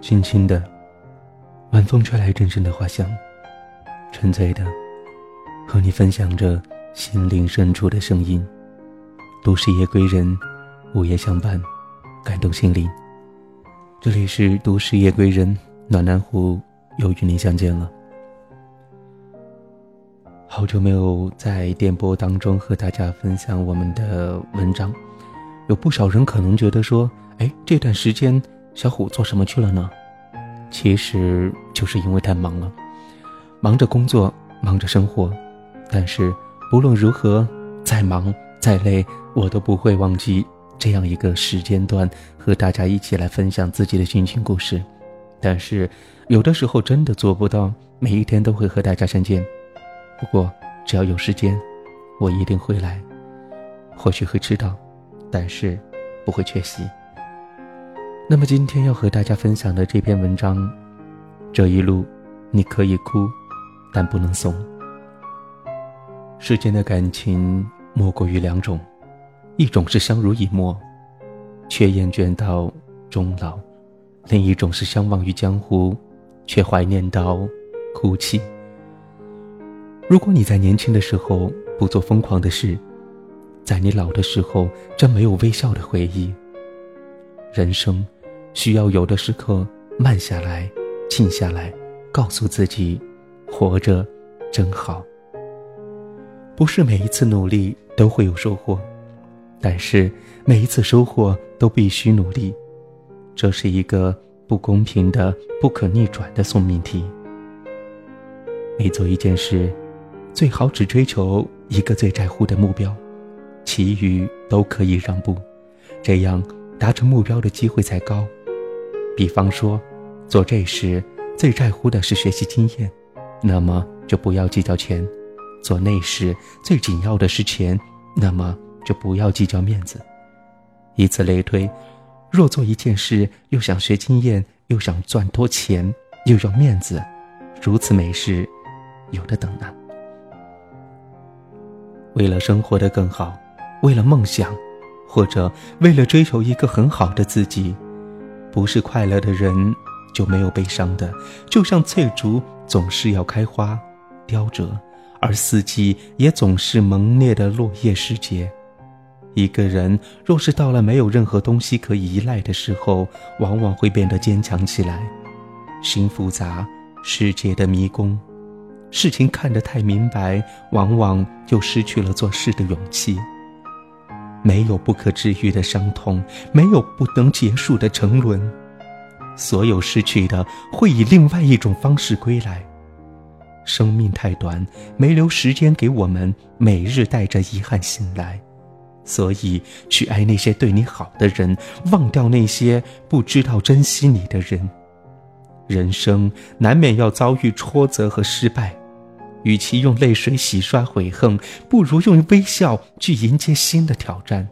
轻轻的，晚风吹来阵阵的花香，纯粹的，和你分享着心灵深处的声音。都市夜归人，午夜相伴，感动心灵。这里是都市夜归人，暖南湖又与您相见了。好久没有在电波当中和大家分享我们的文章，有不少人可能觉得说：“哎，这段时间小虎做什么去了呢？”其实就是因为太忙了，忙着工作，忙着生活。但是不论如何，再忙再累，我都不会忘记这样一个时间段和大家一起来分享自己的心情故事。但是有的时候真的做不到每一天都会和大家相见。不过，只要有时间，我一定会来。或许会迟到，但是不会缺席。那么今天要和大家分享的这篇文章，这一路你可以哭，但不能怂。世间的感情莫过于两种，一种是相濡以沫，却厌倦到终老；另一种是相忘于江湖，却怀念到哭泣。如果你在年轻的时候不做疯狂的事，在你老的时候真没有微笑的回忆。人生需要有的时刻慢下来，静下来，告诉自己，活着真好。不是每一次努力都会有收获，但是每一次收获都必须努力。这是一个不公平的、不可逆转的送命题。每做一件事。最好只追求一个最在乎的目标，其余都可以让步，这样达成目标的机会才高。比方说，做这事最在乎的是学习经验，那么就不要计较钱；做那事最紧要的是钱，那么就不要计较面子。以此类推，若做一件事又想学经验，又想赚多钱，又要面子，如此美事，有的等呢。为了生活的更好，为了梦想，或者为了追求一个很好的自己，不是快乐的人就没有悲伤的。就像翠竹总是要开花、凋折，而四季也总是猛烈的落叶时节。一个人若是到了没有任何东西可以依赖的时候，往往会变得坚强起来。心复杂，世界的迷宫。事情看得太明白，往往就失去了做事的勇气。没有不可治愈的伤痛，没有不能结束的沉沦。所有失去的，会以另外一种方式归来。生命太短，没留时间给我们每日带着遗憾醒来。所以，去爱那些对你好的人，忘掉那些不知道珍惜你的人。人生难免要遭遇挫折和失败，与其用泪水洗刷悔恨，不如用微笑去迎接新的挑战。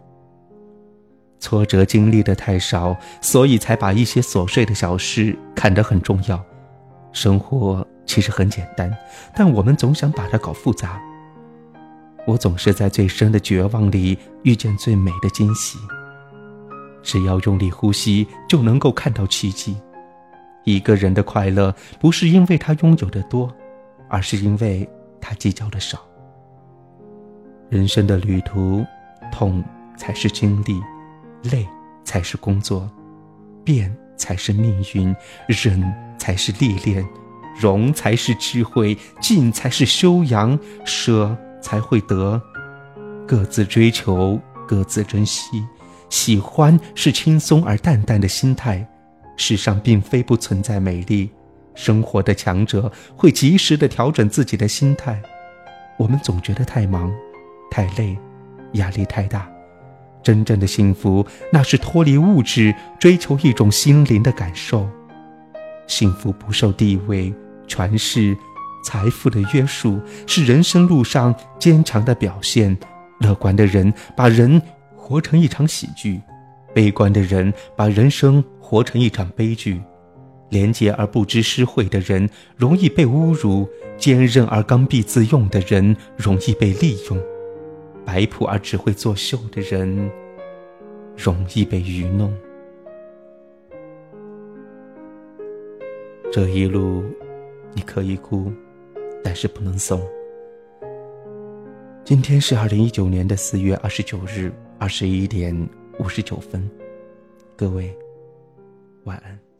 挫折经历的太少，所以才把一些琐碎的小事看得很重要。生活其实很简单，但我们总想把它搞复杂。我总是在最深的绝望里遇见最美的惊喜。只要用力呼吸，就能够看到奇迹。一个人的快乐不是因为他拥有的多，而是因为他计较的少。人生的旅途，痛才是经历，累才是工作，变才是命运，忍才是历练，容才是智慧，静才是修养，舍才会得。各自追求，各自珍惜，喜欢是轻松而淡淡的心态。世上并非不存在美丽，生活的强者会及时的调整自己的心态。我们总觉得太忙、太累、压力太大。真正的幸福，那是脱离物质，追求一种心灵的感受。幸福不受地位、权势、财富的约束，是人生路上坚强的表现。乐观的人把人活成一场喜剧，悲观的人把人生。活成一场悲剧，廉洁而不知施惠的人容易被侮辱，坚韧而刚愎自用的人容易被利用，摆谱而只会作秀的人容易被愚弄。这一路，你可以哭，但是不能怂。今天是二零一九年的四月二十九日二十一点五十九分，各位晚安。